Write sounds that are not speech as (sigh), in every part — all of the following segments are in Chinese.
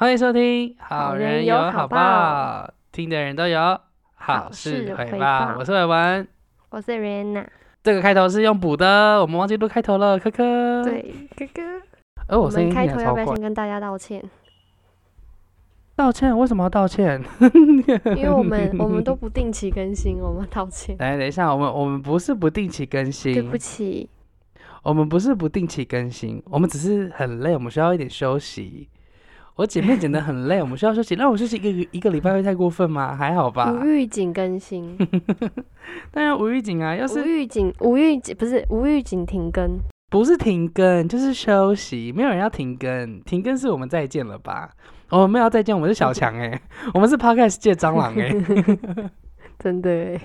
欢迎收听《好人人有好报报》，听的人都有好好事事回回报。我是伟文，我是 Rihanna，这个开头是用补的，我们忘记录开头了，科科。，对，科科，而我我们开头要不要先。跟大家道歉？道歉？为什么要道歉？因为我们 (laughs) 我们都不定期更新，我们道歉，来，等一下，我们我们不是不定期更新对新不，起。我们不是不定期更新，我们只是很累，我们需要一点休息。我剪片剪得很累，我们需要休息。那我休息一个一个礼拜会太过分吗？还好吧无。预警更新，(laughs) 当然无预警啊，要是无是预警，无预警不是无预警停更，不是停更就是休息，没有人要停更，停更是我们再见了吧？我们没有要再见，我们是小强哎、我们是 podcast 界蟑螂哎 (laughs) (laughs) 真的耶，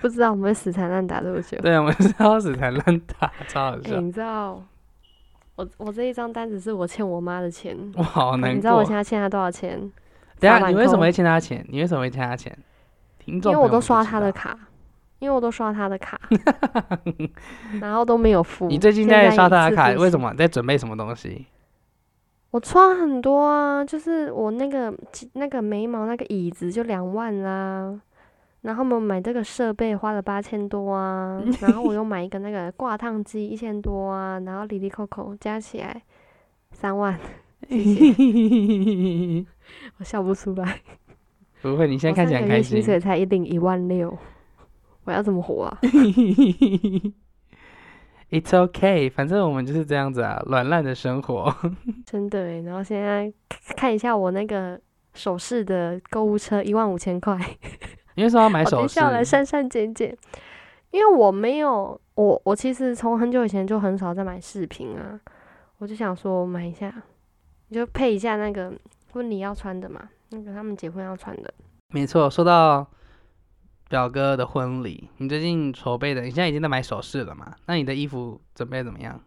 不知道我们会死缠烂打多久。对，我们是要死缠烂打，超好哎、笑，你知道，我我这一张单子是我欠我妈的钱，我好难你知道我。现在欠她多少钱？等一下你为什么会欠她钱？你为什么会欠她钱？因为我都刷她的卡，因为我都刷她的卡，(laughs) 然后都没有付。(laughs) 你最近在刷她的卡？为什么在准备什么东西？我刷很多啊，就是我那个那个眉毛那个椅子就两万啦，然后我们买这个设备花了八千多啊，然后我又 (laughs) 买一个那个挂烫机一千多啊，然后里里扣扣加起来三万，(laughs) 我笑不出来。(laughs) 不会，你现在看起来很开心我三个月薪。水才一领一万六，我要怎么活啊？It's okay，反正我们就是这样子啊，软烂的生活。真的诶，然后现在看一下我那个首饰的购物车一万五千块，你为什么要买首饰？一下我来删删减减，因为我没有我我其实从很久以前就很少在买饰品啊，我就想说买一下，你就配一下那个婚礼要穿的嘛，那个他们结婚要穿的。没错，说到表哥的婚礼，你最近筹备的，你现在已经在买首饰了嘛？那你的衣服准备怎么样？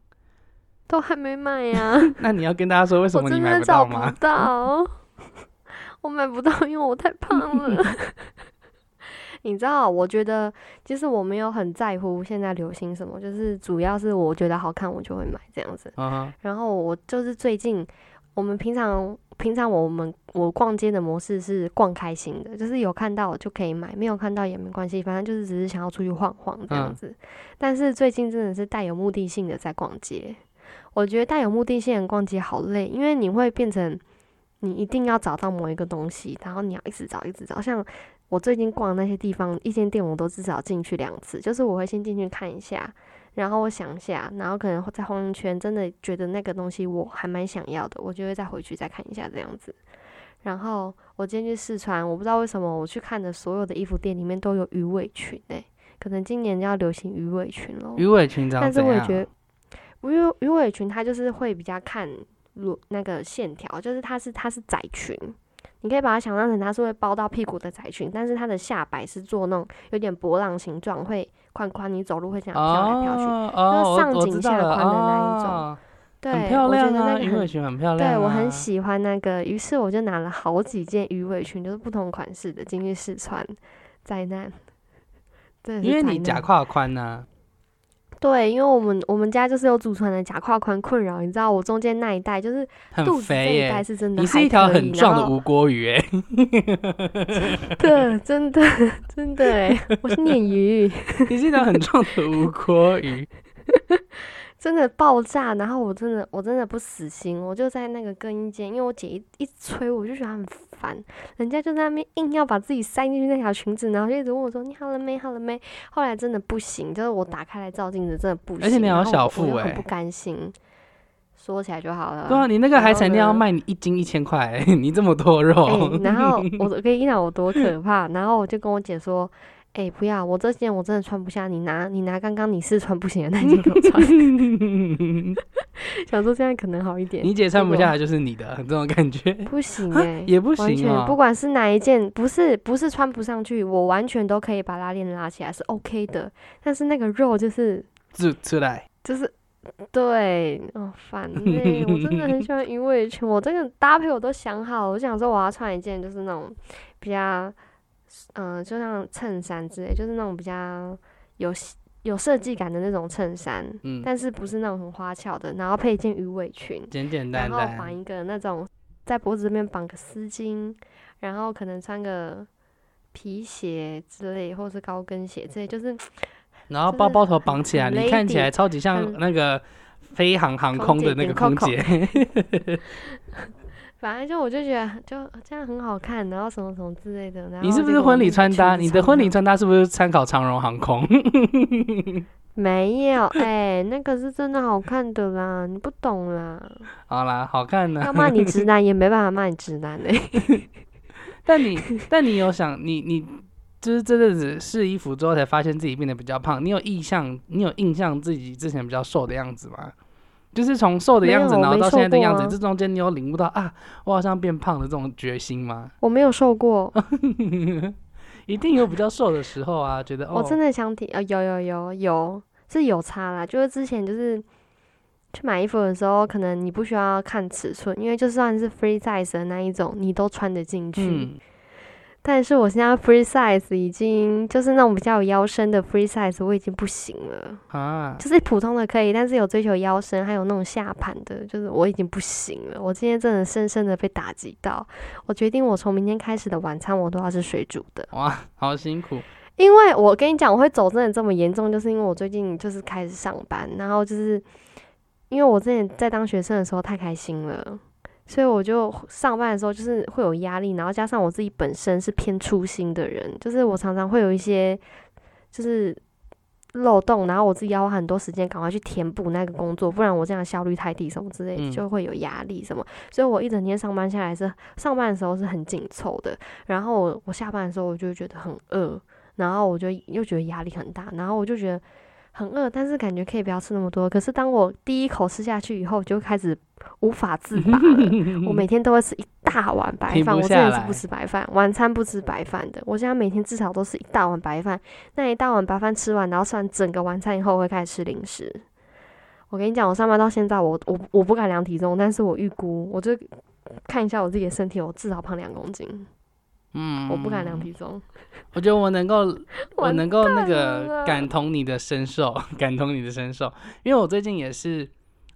都还没买呀、(laughs) 那你要跟大家说为什我真么你买的找不不到吗？到，(laughs) 我买不到，因为我太胖了。(laughs) 你知道，我觉得其实我没有很在乎现在流行什么，就是主要是我觉得好看，我就会买这样子。然后我就是最近，我们平常平常我们我逛街的模式是逛开心的，就是有看到就可以买，没有看到也没关系，反正就是只是想要出去晃晃这样嗯子。但是最近真的是带有目的性的在逛街，我觉得带有目的性的逛街好累，因为你会变成你一定要找到某一个东西，然后你要一直找一直找，像。我最近逛的那些地方，一间店我都至少进去两次，就是我会先进去看一下，然后我想一下，然后可能再晃一圈，真的觉得那个东西我还蛮想要的，我就会再回去再看一下这样子。然后我今天去试穿，我不知道为什么我去看的所有的衣服店里面都有鱼尾裙诶、可能今年要流行鱼尾裙咯。鱼尾裙长但是？我也觉得鱼鱼尾裙它就是会比较看裸那个线条，就是它是它是窄裙，你可以把它想象成它是会包到屁股的窄裙，但是它的下摆是做那种有点波浪形状，会宽宽，你走路会这样飘来飘去。哦哦，我上紧下宽的那一种哦对，很漂我觉亮啊，得那个鱼尾裙很漂亮、啊。对我很喜欢那个，于是我就拿了好几件鱼尾裙，就是不同款式的进去试穿，灾难。对因为你假胯宽呐、对，因为我们我们家就是有祖传的假胯宽困扰，你知道我中间那一带就是很肚子这一带是真的 (laughs) (laughs) 你是一条很壮的无锅鱼哎、对，真的真的哎，我是鲶鱼，你是一条很壮的无锅鱼。真的爆炸，然后我真的我真的不死心，我就在那个更衣间，因为我姐一一直催我，我就觉得很烦，人家就在那边硬要把自己塞进去那条裙子，然后就一直问我说你好了没，好了没？后来真的不行，就是我打开来照镜子真的不行，而且你好小腹欸很不甘心，说起来就好了，对啊，你那个海产店要卖你一斤一千块、(laughs) 你这么多肉。哎、然后我 (laughs) 我跟你讲我多可怕，然后我就跟我姐说，哎、不要，我这件我真的穿不下，你拿你拿刚刚你试穿不行的那件给我穿，(laughs) 想说这样可能好一点。你姐穿不下来就是你的这种感觉，(laughs) 不行啊哎、也不完行哦、全不管是哪一件，不是不是穿不上去，我完全都可以把拉链拉起来是 OK 的，但是那个肉就是出出来，就是。(laughs) 对，哦，烦呢、我真的很喜欢鱼尾裙，我这个搭配我都想好，我想说我要穿一件就是那种比较，嗯、就像衬衫之类，就是那种比较有有设计感的那种衬衫，嗯，但是不是那种很花俏的，然后配一件鱼尾裙，简简单单然后绑。一个那种在脖子这边绑个丝巾，然后可能穿个皮鞋之类，或是高跟鞋之类，就是然后包包头绑起来，你看起来超级像那个飞航航空的那个空姐。(laughs) 反正就我就觉得就这样很好看，然后什么什么之类的。然后你是不是婚礼穿搭？你的婚礼穿搭是不是参考长荣航空？(laughs) 没有？哎、那个是真的好看的啦，你不懂啦。好啦，好看呢要。骂你直男 (laughs) 也没办法骂你直男哎、(laughs) 但你但你有想你你就是这阵子试衣服之后才发现自己变得比较胖，你有印象你有印象自己之前比较瘦的样子吗？就是从瘦的样子，然后到现在的样子，啊这中间你有领悟到啊，我好像变胖的这种决心吗？我没有瘦过，(laughs) 一定有比较瘦的时候啊，觉得哦，我真的想体呃有有有有是有差啦，就是之前就是去买衣服的时候，可能你不需要看尺寸，因为就算是 free size 的那一种，你都穿得进去。嗯，但是我现在 free size 已经就是那种比较有腰身的 free size，我已经不行了。啊，就是普通的可以，但是有追求腰身，还有那种下盘的，就是我已经不行了。我今天真的深深的被打击到，我决定我从明天开始的晚餐我都要是水煮的，哇，好辛苦，因为我跟你讲，我会走真的这么严重，就是因为我最近就是开始上班，然后就是因为我之前在当学生的时候太开心了。所以我就上班的时候就是会有压力，然后加上我自己本身是偏粗心的人，就是我常常会有一些就是漏洞，然后我自己要花很多时间赶快去填补那个工作，不然我这样效率太低什么之类就会有压力什么。所以我一整天上班下来是上班的时候是很紧凑的，然后我我下班的时候我就觉得很饿，然后我就又觉得压力很大，然后我就觉得很饿，但是感觉可以不要吃那么多。可是当我第一口吃下去以后，就开始无法自拔了。我每 (laughs) 天都会吃一大碗白饭，我真的是不吃白饭，晚餐不吃白饭的。我现在每天至少都是一大碗白饭，那一大碗白饭吃完，然后吃完整个晚餐以后，我会开始吃零食。我跟你讲，我上班到现在，我我我不敢量体重，但是我预估，我就看一下我自己的身体，我至少胖两公斤，嗯，我不敢量体重。(laughs) 我觉得我能够，我能够那个感同你的身受，(laughs) 感同你的身受，因为我最近也是，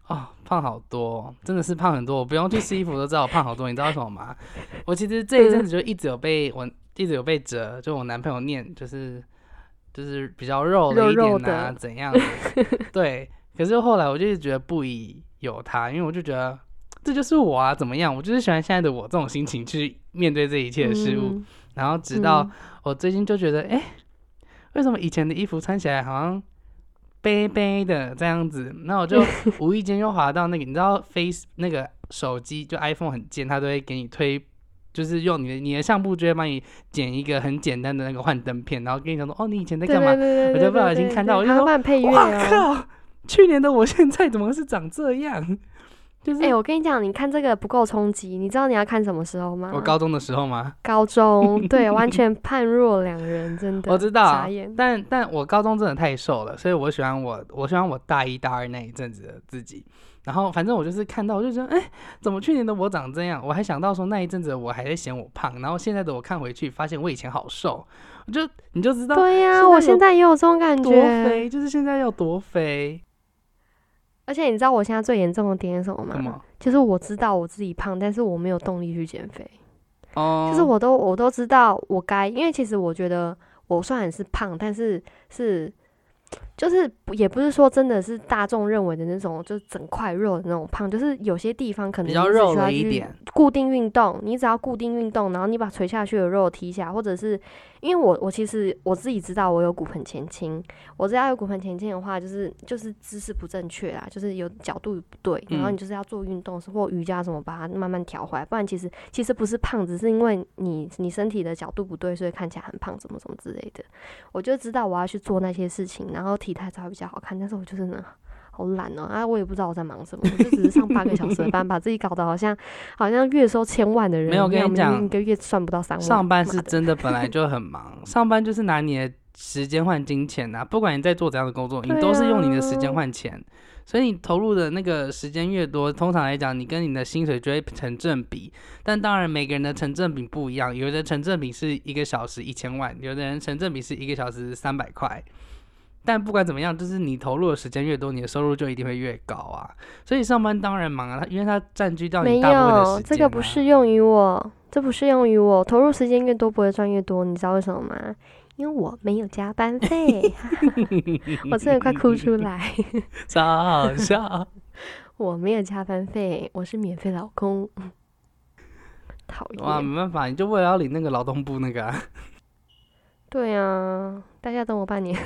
哦，胖好多，真的是胖很多，我不用去试衣服都知道我胖好多，你知道为什么吗？我其实这一阵子就一直有被我一直有被折，就我男朋友念，就是就是比较肉了一点啊，的怎样的？对，可是后来我就一直觉得不宜有他，因为我就觉得这就是我啊，怎么样？我就是喜欢现在的我这种心情去面对这一切的事物。嗯然后直到嗯我最近就觉得，哎、为什么以前的衣服穿起来好像背背的这样子？那我就 (laughs) 无意间又滑到那个，你知道 Face 那个手机就 iPhone 很贱，它都会给你推。就是用你的你的相簿就会帮你剪一个很简单的那个幻灯片，然后跟你讲说，哦，你以前在干嘛我就不小心看到我就说帮你配乐哇哦。靠！去年的我现在怎么是长这样？就是哎、我跟你讲，你看这个不够冲击，你知道你要看什么时候吗？我高中的时候吗？高中，对，(laughs) 完全判若两人，真的。我知道，但但我高中真的太瘦了，所以我喜欢我我喜欢我大一大二那一阵子的自己。然后反正我就是看到，我就觉得，哎、怎么去年的我长这样？我还想到说那一阵子我还在嫌我胖，然后现在的我看回去，发现我以前好瘦，我就你就知道对呀、我现在也有这种感觉多觉。肥，就是现在要多肥，而且你知道我现在最严重的点是什么吗？么？就是我知道我自己胖，但是我没有动力去减肥。哦，就是我都我都知道我该，因为其实我觉得我虽然是胖，但是是就是也不是说真的是大众认为的那种，就是整块肉的那种胖，就是有些地方可能比较肉需要去了一点，固定运动，你只要固定运动，然后你把垂下去的肉提起来，或者是因为我我其实我自己知道我有骨盆前倾，我知道有骨盆前倾的话，就是就是姿势不正确啦，就是有角度不对，然后嗯你就是要做运动或瑜伽什么，把它慢慢调回来，不然其实其实不是胖，只是因为你你身体的角度不对，所以看起来很胖，怎么怎么之类的。我就知道我要去做那些事情，然后体态才会比较好看，但是我就是呢。好懒哦、啊！我也不知道我在忙什么，我就只是上八个小时的班，(laughs) 把自己搞得好像好像月收千万的人没有跟你讲一个月赚不到三万。上班是真的本来就很忙，上班就是拿你的时间换金钱呐、不管你在做怎样的工作，你都是用你的时啊间换钱。所以你投入的那个时间越多，通常来讲，你跟你的薪水就会成正比。但当然，每个人的成正比不一样，有的成正比是一个小时一千万，有的人成正比是一个小时三百块。但不管怎么样，就是你投入的时间越多，你的收入就一定会越高啊。所以上班当然忙啊，它因为它占据掉没你大部分的有，时间、啊。这个不适用于我，这不适用于我。投入时间越多，不会赚越多，你知道为什么吗？因为我没有加班费，(laughs) 我真的快哭出来。超好笑。我没有加班费，我是免费老公。讨哇，厌。没办法，你就为了要领那个劳动部那个、啊，对啊，大家等我半年，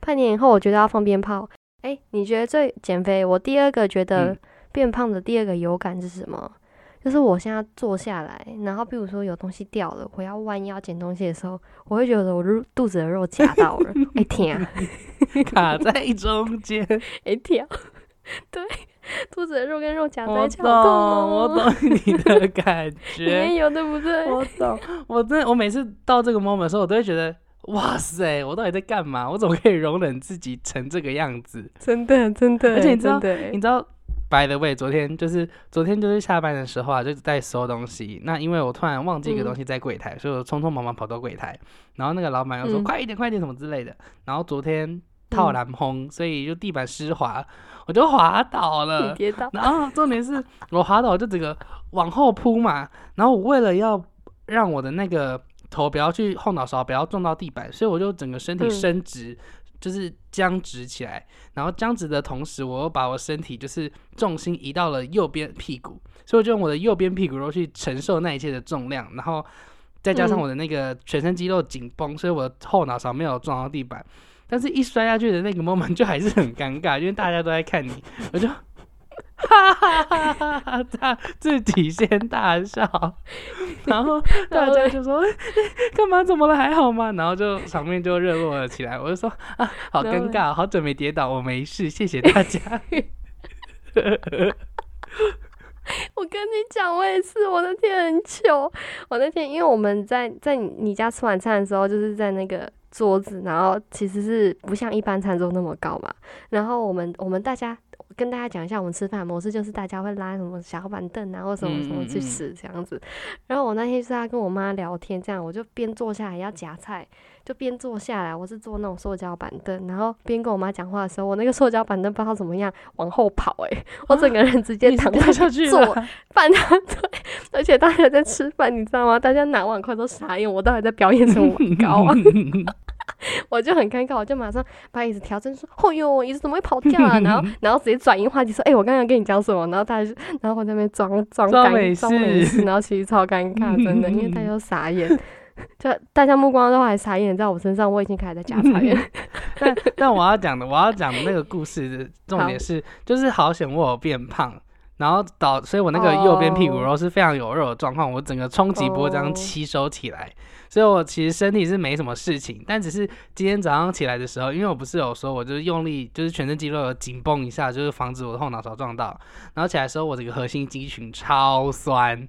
半年以后我觉得要放鞭炮。哎、你觉得最减肥？我第二个觉得嗯变胖的第二个有感是什么？就是我现在坐下来，然后比如说有东西掉了，我要弯腰捡东西的时候，我会觉得我肉肚子的肉夹到了，哎天啊，(laughs) 卡在中间。哎天啊，对，肚子的肉跟肉夹在我一起，懂，好痛哦。我懂你的感觉也。有对不对？我懂，我真的，我每次到这个 moment 的时候，我都会觉得，哇塞，我到底在干嘛？我怎么可以容忍自己成这个样子？真的真的，而且你知道你知道，by the way，昨天就是昨天就是下班的时候啊，就在收东西。那因为我突然忘记一个东西在柜台，所以我匆匆忙忙跑到柜台，然后那个老板又说、嗯快一点，快一点什么之类的。然后昨天套篮轰，所以就地板湿滑，我就滑倒了。跌倒，然后重点是我滑倒就整个往后扑嘛，然后我为了要让我的那个头不要去后脑勺不要撞到地板，所以我就整个身体嗯伸直，就是僵直起来。然后僵直的同时，我又把我身体就是重心移到了右边屁股，所以我就用我的右边屁股肉去承受那一切的重量，然后再加上嗯我的那个全身肌肉紧绷，所以我的后脑勺没有撞到地板。但是，一摔下去的那个 moment 就还是很尴尬，因为大家都在看你，我就哈哈哈哈哈他自己先大笑，然后大家就说干嘛？怎么了？还好吗？然后就场面就热络了起来。我就说啊，好尴尬，好久没跌倒，我没事，谢谢大家。我跟你讲，我也是，我那天很糗。我那天因为我们在在你你家吃晚餐的时候，就是在那个桌子，然后其实是不像一般餐桌那么高嘛。然后我们我们大家跟大家讲一下，我们吃饭模式就是大家会拉什么小板凳啊，或什么什么去吃这样子。然后我那天就是在跟我妈聊天，这样我就边坐下来要夹菜，就边坐下来，我是坐那种塑胶板凳，然后边跟我妈讲话的时候，我那个塑胶板凳不知道怎么样往后跑、欸，我整个人直接 (laughs) 躺在掉下去坐了，饭堂对，而且大家在吃饭，你知道吗？大家拿碗筷都傻眼，我到底在表演什么碗糕啊？(laughs) 我就很尴尬，我就马上把椅子调正说：“哦哟，椅子怎么会跑掉啊？”然后，(laughs) 然后直接转移话题说：“哎、我刚刚跟你讲什么？”然后大家就，然后我在那边装装尴装没装没事事，然后其实超尴尬，真的，因为大家都傻眼，(laughs) 就大家目光都还傻眼在我身上，我已经开始在假傻眼。(laughs) 但但我要讲的，我要讲的那个故事的重点是，就是好险我有变胖，然后导，所以我那个右边屁股哦肉是非常有肉的状况，我整个冲击波这样哦吸收起来，所以我其实身体是没什么事情，但只是今天早上起来的时候，因为我不是有说我就是用力，就是全身肌肉有紧绷一下，就是防止我的后脑勺撞到，然后起来的时候我这个核心肌群超酸。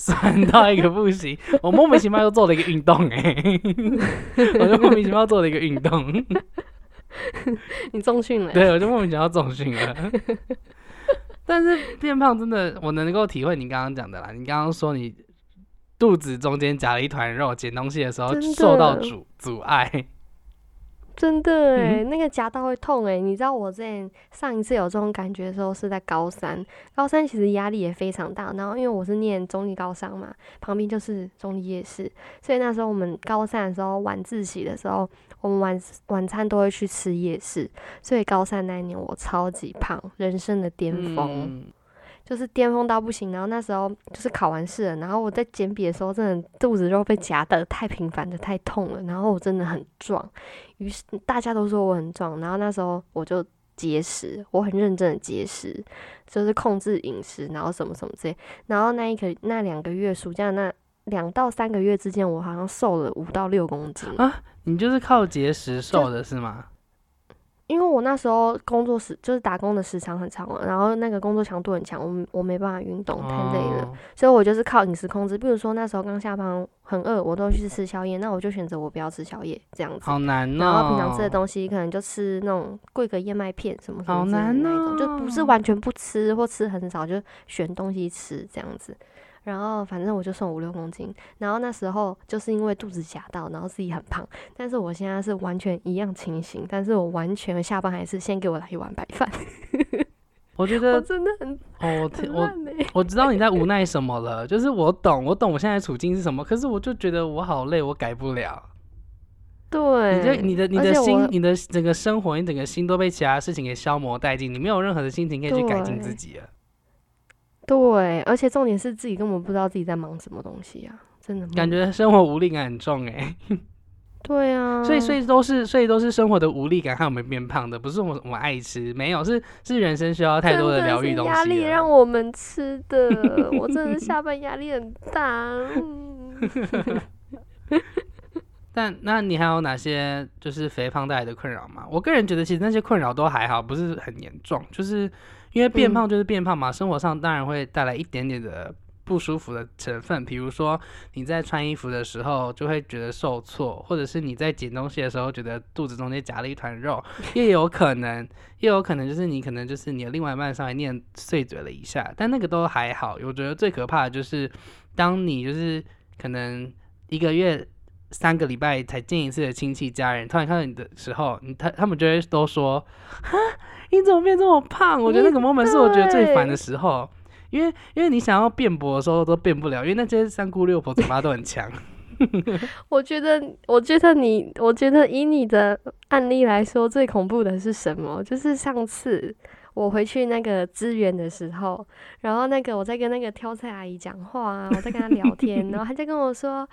酸到一个不行，我莫名其妙又做了一个运动哎、我就莫名其妙做了一个运动，(laughs) 你重训了？对，我就莫名其妙重训了。但是变胖真的，我能够体会你刚刚讲的啦。你刚刚说你肚子中间夹了一团肉，捡东西的时候受到阻阻碍。真的哎、嗯那个夹到会痛哎、你知道我之前上一次有这种感觉的时候是在高三，高三其实压力也非常大。然后因为我是念中立高商嘛，旁边就是中立夜市，所以那时候我们高三的时候晚自习的时候，我们晚晚餐都会去吃夜市。所以高三那一年我超级胖，人生的巅峰。嗯就是巅峰到不行。然后那时候就是考完试了，然后我在减笔的时候，真的肚子肉被夹的太频繁的太痛了，然后我真的很壮，于是大家都说我很壮，然后那时候我就节食，我很认真的节食，就是控制饮食，然后什么什么之类。然后那一个那两个月暑假那两到三个月之间，我好像瘦了五到六公斤。啊，你就是靠节食瘦的是吗？因为我那时候工作时就是打工的时长很长了，然后那个工作强度很强，我我没办法运动，太累了。哦所以我就是靠饮食控制。比如说那时候刚下班很饿，我都去吃宵夜，那我就选择我不要吃宵夜这样子。好难哦。然后平常吃的东西可能就吃那种桂格燕麦片什么什好么之类的难那一种，就不是哦完全不吃或吃很少，就选东西吃这样子。然后反正我就瘦五六公斤，然后那时候就是因为肚子夹到，然后自己很胖，但是我现在是完全一样清醒，但是我完全下班还是先给我来一碗白饭。我 (laughs) 我觉得真的很哦，我很我知道你在无奈什么了，就是我懂，我懂我现在处境是什么，可是我就觉得我好累，我改不了。对，你就你的你的心，你的整个生活，你整个心都被其他事情给消磨殆尽，你没有任何的心情可以去改进自己了。对，而且重点是自己根本不知道自己在忙什么东西啊，真的感觉生活无力感很重哎、(laughs) 对啊，所以所以都是所以都是生活的无力感害我们变胖的，不是我们我们爱吃，没有是是人生需要太多的疗愈东西压力。让我们吃的，我真的下班压力很大。嗯 (laughs) 但那你还有哪些就是肥胖带来的困扰吗？我个人觉得其实那些困扰都还好，不是很严重，就是因为变嗯胖就是变胖嘛，生活上当然会带来一点点的不舒服的成分，比如说你在穿衣服的时候就会觉得受挫，或者是你在捡东西的时候觉得肚子中间夹了一团肉，(laughs) 也有可能，也有可能就是你可能就是你的另外一半稍微念碎嘴了一下，但那个都还好。我觉得最可怕的就是当你就是可能一个月。三个礼拜才见一次的亲戚家人，突然看到你的时候，你他他们就会都说：“哈，你怎么变这么胖？”我觉得那个 moment 是我觉得最烦的时候，因为因为你想要辩驳的时候都辩不了，因为那些三姑六婆嘴巴都很强。(laughs) 我觉得，我觉得你，我觉得以你的案例来说，最恐怖的是什么？就是上次我回去那个支援的时候，然后那个我在跟那个挑菜阿姨讲话啊，我在跟她聊天，(laughs) 然后她在跟我说。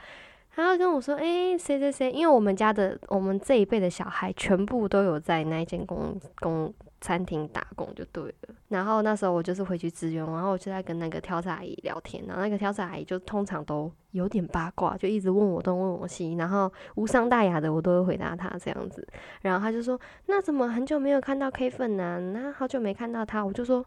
他要跟我说，诶，谁谁谁，因为我们家的我们这一辈的小孩全部都有在那一间公公餐厅打工就对了。然后那时候我就是回去支援，然后我就在跟那个挑菜阿姨聊天，然后那个挑菜阿姨就通常都有点八卦，就一直问我东问我西，然后无伤大雅的我都会回答她这样子。然后她就说：“那怎么很久没有看到 K 粉呢、那好久没看到他。”我就说：“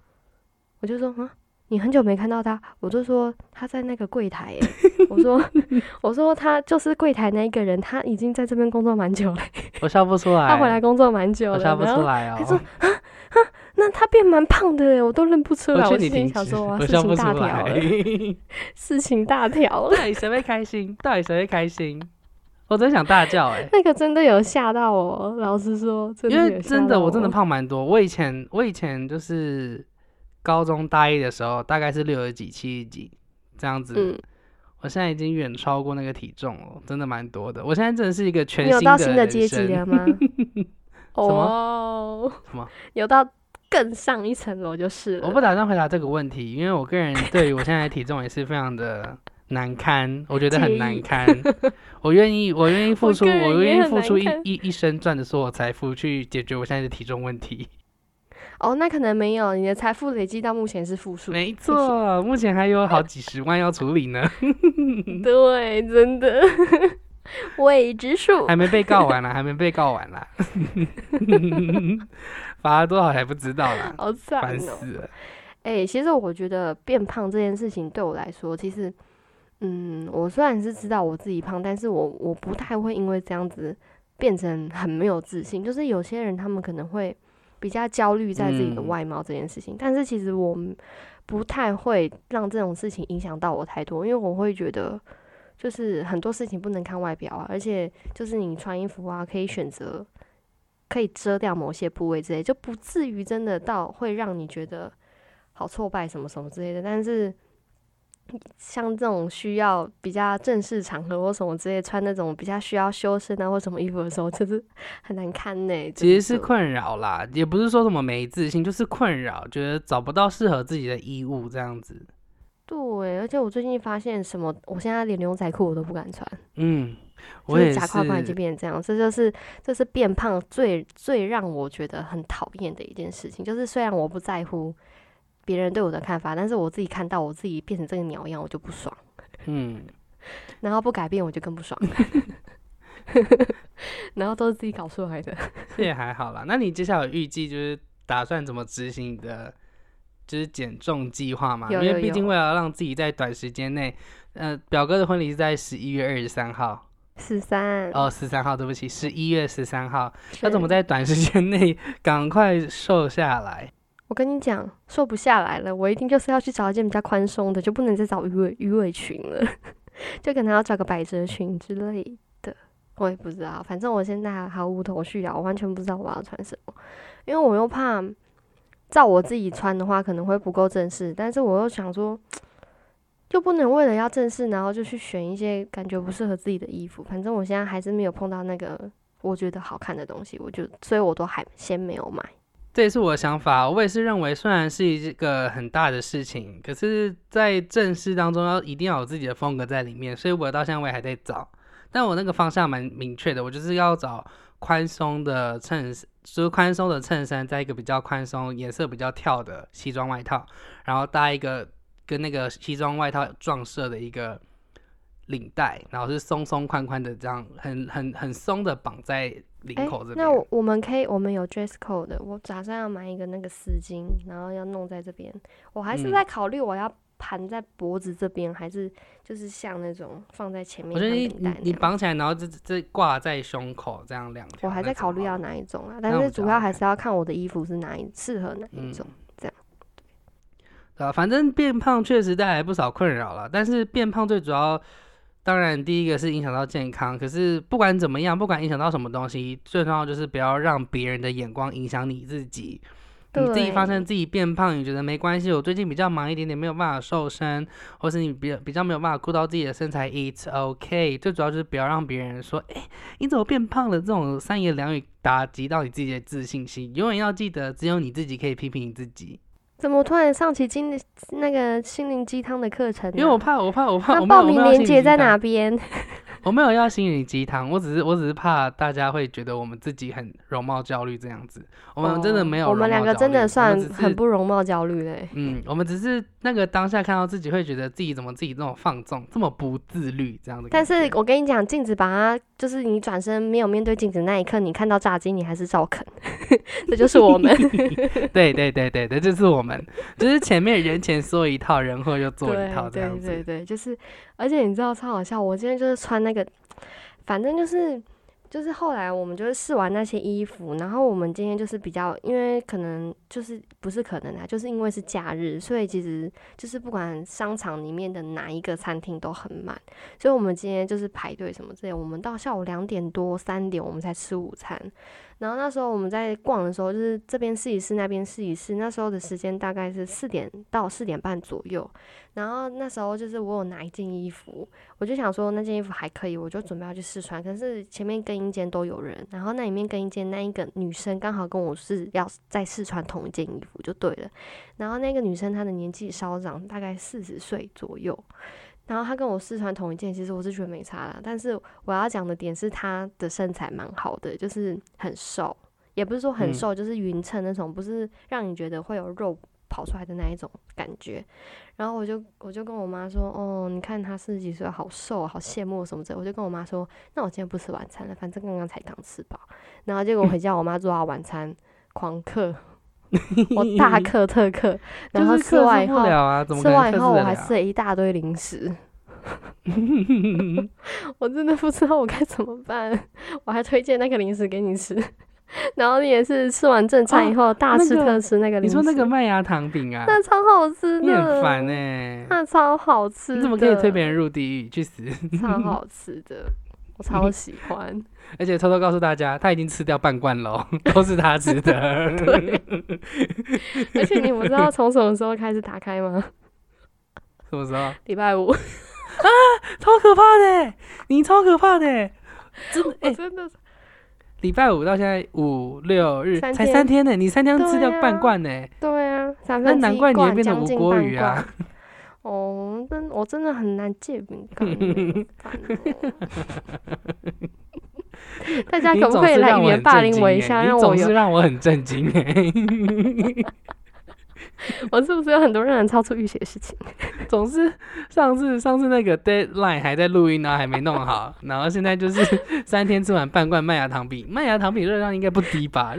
我就说啊。”你很久没看到他，我就说他在那个柜台耶。我说 (laughs) 我说他就是柜台那一个人，他已经在这边工作蛮久了，我笑不出来，他回来工作蛮久了。我笑不出来他说哦。那他变蛮胖的耶，我都认不出来。我心里，想说，哇，事情大条。了，(laughs) 事情大条了。到底谁会开心？到底谁会开心？我真想大叫哎、(laughs) 那个真的有吓到我，老实说，真的因为真的我真的胖蛮多。我以前我以前就是高中大一的时候，大概是六十几、七十几这样子。嗯，我现在已经远超过那个体重了，真的蛮多的。我现在真的是一个全新的到新的阶级了吗？(laughs) 么哦，什么？有到更上一层楼就是了。我不打算回答这个问题，因为我个人对于我现在的体重也是非常的难堪，(laughs) 我觉得很难堪。(laughs) 我愿意，我愿意付出，我愿意付出一一一生赚的所有财富去解决我现在的体重问题。哦，那可能没有，你的财富累积到目前是负数。没错，目前还有好几十万要处理呢，(laughs) 对，真的未知数。还没被告完啦，还没被告完啦。罚了多少还不知道啦，好惨烦哦！死了。哎、其实我觉得变胖这件事情对我来说，其实，嗯，我虽然是知道我自己胖，但是我我不太会因为这样子变成很没有自信。就是有些人他们可能会比较焦虑在自己的嗯外貌这件事情，但是其实我不太会让这种事情影响到我太多，因为我会觉得。就是很多事情不能看外表啊，而且就是你穿衣服啊，可以选择可以遮掉某些部位之类，就不至于真的到会让你觉得好挫败什么什么之类的。但是像这种需要比较正式场合或什么之类，穿那种比较需要修身啊或什么衣服的时候，就是 (laughs) 很难看呢、其实是困扰啦，也不是说什么没自信，就是困扰，觉得找不到适合自己的衣物这样子。对，而且我最近发现什么，我现在连牛仔裤我都不敢穿，嗯，我就是也假胯宽已经。变成这样，这就是这是变胖最最让我觉得很讨厌的一件事情。就是虽然我不在乎别人对我的看法，但是我自己看到我自己变成这个鸟样，我就不爽。嗯，(laughs) 然后不改变我就更不爽，(laughs) 然后都是自己搞出来的。(laughs) 这也还好啦。那你接下来有预计就是打算怎么执行你的就是减重计划吗？有有因为毕竟为了让自己在短时间内，呃，表哥的婚礼是在十一月二十三号，十三哦，十三号，对不起，十一月十三号，要怎么在短时间内赶快瘦下来？我跟你讲，瘦不下来了，我一定就是要去找一件比较宽松的，就不能再找鱼尾鱼尾裙了，(laughs) 就可能要找个百褶裙之类的。我也不知道，反正我现在毫无头绪啊，我完全不知道我要穿什么，因为我又怕照我自己穿的话可能会不够正式，但是我又想说，就不能为了要正式，然后就去选一些感觉不适合自己的衣服。反正我现在还是没有碰到那个我觉得好看的东西，我就所以我都还先没有买。这也是我的想法，我也是认为，虽然是一个很大的事情，可是，在正式当中要一定要有自己的风格在里面，所以我到现在我也还在找，但我那个方向蛮明确的，我就是要找宽松的衬，就是宽松的衬衫，在一个比较宽松、颜色比较跳的西装外套，然后搭一个跟那个西装外套撞色的一个领带，然后是松松宽宽的这样，很很很松的绑在。领口这边，那我们可以，我们有 dress code 的。我打算要买一个那个丝巾，然后要弄在这边。我还是在考虑，我要盘在脖子这边，还是就是像那种放在前面。我觉得你你绑起来，然后这这挂在胸口这样两条。我还在考虑要哪一种啊，但是主要还是要看我的衣服是哪一适合哪一种这样。对啊，反正变胖确实带来不少困扰了，但是变胖最主要。当然，第一个是影响到健康。可是不管怎么样，不管影响到什么东西，最重要就是不要让别人的眼光影响你自己。你自己发现自己变胖，你觉得没关系。我最近比较忙一点点，没有办法瘦身，或是你比较比较没有办法顾到自己的身材，It's OK。最主要就是不要让别人说：“哎，你怎么变胖了？”这种三言两语打击到你自己的自信心。永远要记得，只有你自己可以批评你自己。怎么突然上起今那个心灵鸡汤的课程？因为我怕，我怕，我怕。那报名链接在哪边？(laughs) 我没有要心灵鸡汤，我只是我只是怕大家会觉得我们自己很容貌焦虑这样子。我们真的没有，我们两个真的算很不容貌焦虑嘞。嗯，我们只是那个当下看到自己会觉得自己怎么自己这种放纵，这么不自律这样的。但是我跟你讲，镜子把它就是你转身没有面对镜子那一刻，你看到炸鸡，你还是照啃。(laughs) 这就是我们。(laughs) 对对对对对，就是我们，就是前面人前说一套，人后又做一套这样子。对对对，就是，而且你知道超好笑，我今天就是穿那个，反正就是。就是后来我们就是试完那些衣服，然后我们今天就是比较，因为可能就是不是可能啊，就是因为是假日，所以其实就是不管商场里面的哪一个餐厅都很满，所以我们今天就是排队什么之类，我们到下午两点多三点我们才吃午餐。然后那时候我们在逛的时候，就是这边试一试，那边试一试。那时候的时间大概是四点到四点半左右。然后那时候就是我有拿一件衣服，我就想说那件衣服还可以，我就准备要去试穿。可是前面更衣间都有人，然后那里面更衣间那一个女生刚好跟我是要在试穿同一件衣服，就对了。然后那个女生她的年纪稍长，大概四十岁左右。然后他跟我试穿同一件，其实我是觉得没差啦。但是我要讲的点是，他的身材蛮好的，就是很瘦，也不是说很瘦，就是匀称那种，不是让你觉得会有肉跑出来的那一种感觉。然后我就我就跟我妈说，哦，你看他四十几岁，好瘦，好羡慕什么的。我就跟我妈说，那我今天不吃晚餐了，反正刚刚才刚吃饱。然后结果回家，我妈做好晚餐，狂嗑，(laughs) 我大课特课，(laughs) 然后吃完以后，吃完以后我还吃了一大堆零食，(laughs) 我真的不知道我该怎么办。我还推荐那个零食给你吃，然后你也是吃完正餐以后大吃特吃那个零食。你说那个麦芽糖饼啊？那超好吃，你很烦哎，那超好吃，你怎么可以推别人入地狱？去死！超好吃的，我超喜欢。而且偷偷告诉大家，他已经吃掉半罐喽，(laughs) 都是他吃的。(laughs) 对。而且你不知道从什么时候开始打开吗？什么时候？礼拜五。啊，超可怕的！你超可怕的，真的哎，真的。礼拜五到现在五六日才三天呢，你三天吃掉半罐呢？对啊，那难怪你会变成无锅鱼啊。哦，真我真的很难戒饼干。(laughs) (laughs) 大家可不可以来语言霸凌我一下，让我有让我很震惊哎！(laughs) 我是不是有很多让人超出预期的事情？(laughs) 总是上次上次那个 deadline 还在录音呢，还没弄好，然后现在就是三天吃完半罐麦芽糖饼，麦芽糖饼热量应该不低吧？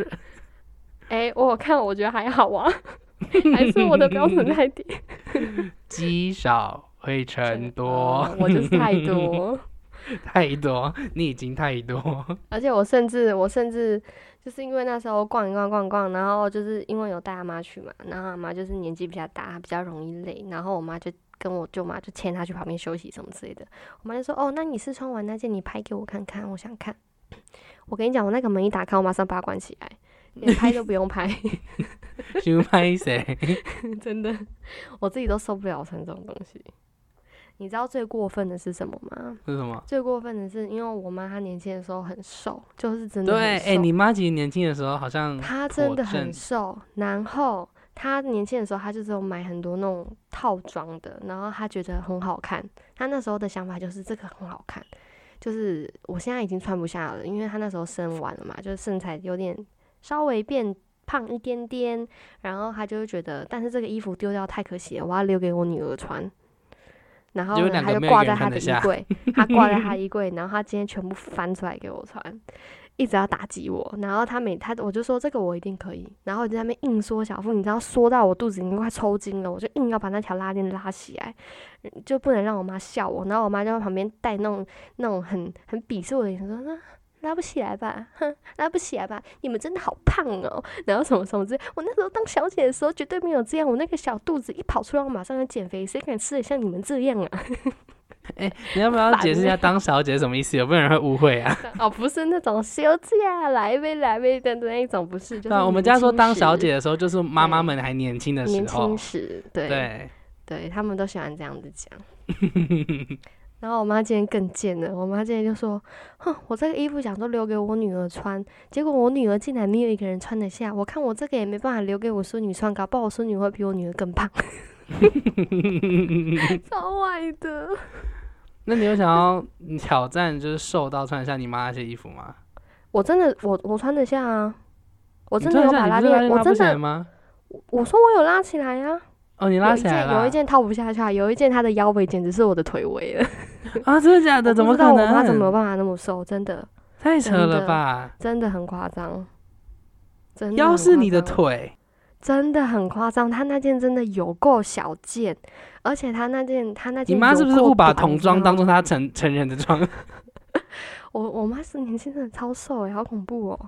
哎，我看我觉得还好啊，还是我的标准太低。积少。会成多，我就是太多。(laughs) 太多，你已经太多。而且我甚至我甚至就是因为那时候逛一逛逛逛，然后就是因为有带阿妈去嘛，然后阿妈就是年纪比较大，比较容易累，然后我妈就跟我舅妈就牵她去旁边休息什么之类的。我妈就说：“哦，那你试穿完那件，你拍给我看看，我想看。(laughs) ”我跟你讲，我那个门一打开，我马上把它关起来，连 (laughs) 拍都不用拍，想拍谁？真的，我自己都受不了穿这种东西。你知道最过分的是什么吗？是什么？最过分的是，因为我妈她年轻的时候很瘦，就是真的对，很瘦哎、你妈其实年轻的时候好像她真的很瘦，然后她年轻的时候，她就是有买很多那种套装的，然后她觉得很好看。她那时候的想法就是这个很好看，就是我现在已经穿不下了，因为她那时候生完了嘛，就是身材有点稍微变胖一点点，然后她就会觉得，但是这个衣服丢掉太可惜了，我要留给我女儿穿。然后呢，结果两个她就挂在他的衣柜，他挂在他 (laughs) 衣柜，然后他今天全部翻出来给我穿。一直要打击我，然后他每他我就说这个我一定可以，然后我就在那边硬缩小腹，你知道缩到我肚子已经快抽筋了，我就硬要把那条拉链拉起来，嗯就不能让我妈笑我，然后我妈就在旁边带那种那种很很鄙视我的眼神说，那、拉不起来吧，哼，拉不起来吧，你们真的好胖哦，然后什么什么之类，我那时候当小姐的时候绝对没有这样，我那个小肚子一跑出来，我马上要减肥，谁敢吃的像你们这样啊？(laughs) 哎、你要不要解释一下欸当小姐什么意思？有没有人会误会啊？(laughs) 哦，不是那种休假来呗来呗的那一种，不是，就是对啊，我们家说当小姐的时候，就是妈妈们还年轻的时候年轻。时，对对，对他们都喜欢这样子讲。(laughs) 然后我妈今天更贱了，我妈今天就说：“哼，我这个衣服想说留给我女儿穿，结果我女儿竟然没有一个人穿得下。我看我这个也没办法留给我孙女穿，搞不好我孙女会比我女儿更胖。(laughs) ”超坏的。那你有想要挑战，就是瘦到穿得下你妈那些衣服吗？我真的，我我穿得下啊，我我真的有把拉链，我真的，吗？我说我有拉起来呀、哦，你拉起来有一件套不下去啊，有一件它的腰围简直是我的腿围了。(laughs) 啊，真的假的？怎么可不知道我妈？怎么有办法那么瘦？真的，太扯了吧！真的很夸张。真的腰是你的腿，真的很夸张，她那件真的有够小件，而且她那件她那件你妈是不是误把童装当做她成成人的装？(laughs) 我我妈是年轻人超瘦诶，好恐怖哦，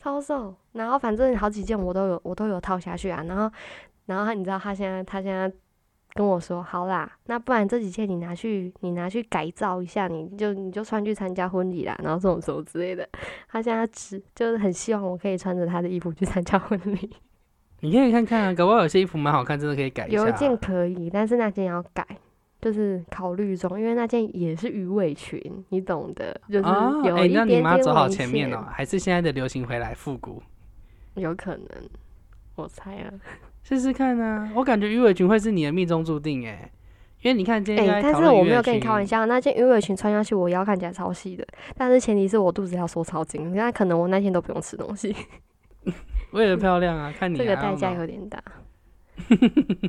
超瘦。然后反正好几件我都有我都有套下去啊，然后然后他你知道他现在他现在跟我说，好啦，那不然这几件你拿去你拿去改造一下，你就你就穿去参加婚礼啦，然后这种什么之类的。他现在只就是很希望我可以穿着他的衣服去参加婚礼。(laughs) 你可以看看啊，搞不好有些衣服蛮好看，真的可以改一下啊。有一件可以，但是那件要改，就是考虑中，因为那件也是鱼尾裙，你懂的，就是啊，有哎，那一点点你妈走好前面哦，还是现在的流行回来复古？有可能，我猜啊。试试看啊！我感觉鱼尾裙会是你的命中注定哎，因为你看今哎、天在但是我没有跟你开玩，笑，那件鱼尾裙穿上去，我腰看起来超细的，但是前提是我肚子要缩超紧，那可能我那天都不用吃东西，(laughs) 为了漂亮啊，看你啊 (laughs) 这个代价有点大。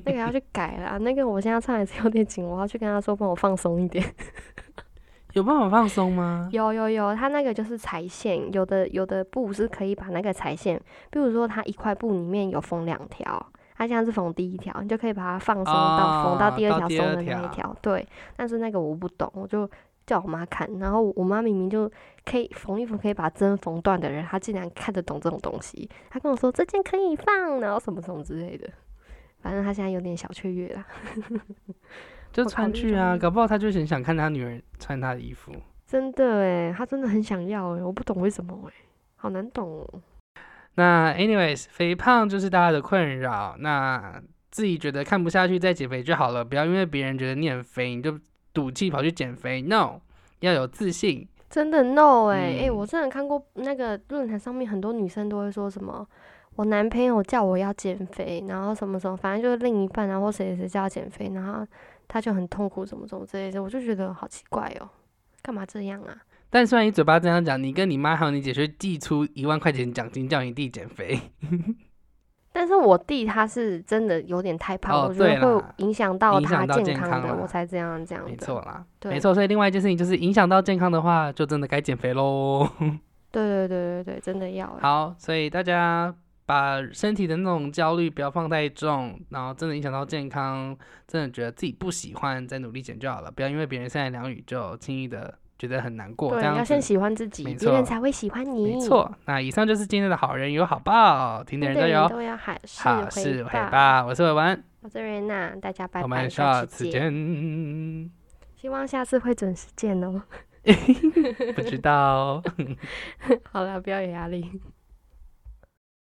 那个要去改啦，(laughs) 那个我现在穿还是有点紧，我要去跟他说帮我放松一点。有办法放松吗？有有有，它那个就是裁线，有的有的布是可以把那个裁线，比如说它一块布里面有缝两条，它现在是缝第一条，你就可以把它放松到缝到哦第二到第二条松的那一条条。对，但是那个我不懂，我就叫我妈看，然后我妈明明就可以缝衣服可以把针缝断的人，她竟然看得懂这种东西，她跟我说这件可以放，然后什么什么之类的。反正她现在有点小雀跃啦，(laughs) 就穿去啊，搞不好他就很想看他女儿穿他的衣服。真的诶，她真的很想要诶，我不懂为什么诶，好难懂哦。那 anyways，肥胖就是大家的困扰，那自己觉得看不下去再减肥就好了，不要因为别人觉得你很肥，你就赌气跑去减肥。No，要有自信。真的 no 哎、哎、嗯我真的看过那个论坛上面很多女生都会说什么，我男朋友叫我要减肥，然后什么什么，反正就是另一半然后谁谁谁叫他减肥，然后他就很痛苦，什么什么之类的，我就觉得好奇怪哦，干嘛这样啊？但虽然你嘴巴这样讲，你跟你妈还有你姐却寄出一万块钱奖金叫你弟减肥。(laughs) 但是我弟他是真的有点太胖，哦我觉得会影响到他到健康的，康我才这样这样的。没错啦，对没错。所以另外一件事情就是影响到健康的话，就真的该减肥喽。(laughs) 对对对对对，真的要欸。好，所以大家把身体的那种焦虑不要放太重，然后真的影响到健康，真的觉得自己不喜欢，再努力减就好了，不要因为别人三言两语就轻易的觉得很难过。对，要先。喜欢自己，没别人才会喜欢你。没，错，那以上就是今天的好人有好报，听的人都有都要好事好报。我是伟文，我是瑞娜，大家拜拜，我们下下次见。见。希望下次会准时见哦。(laughs) (laughs) 不知道。好了，不要有压力。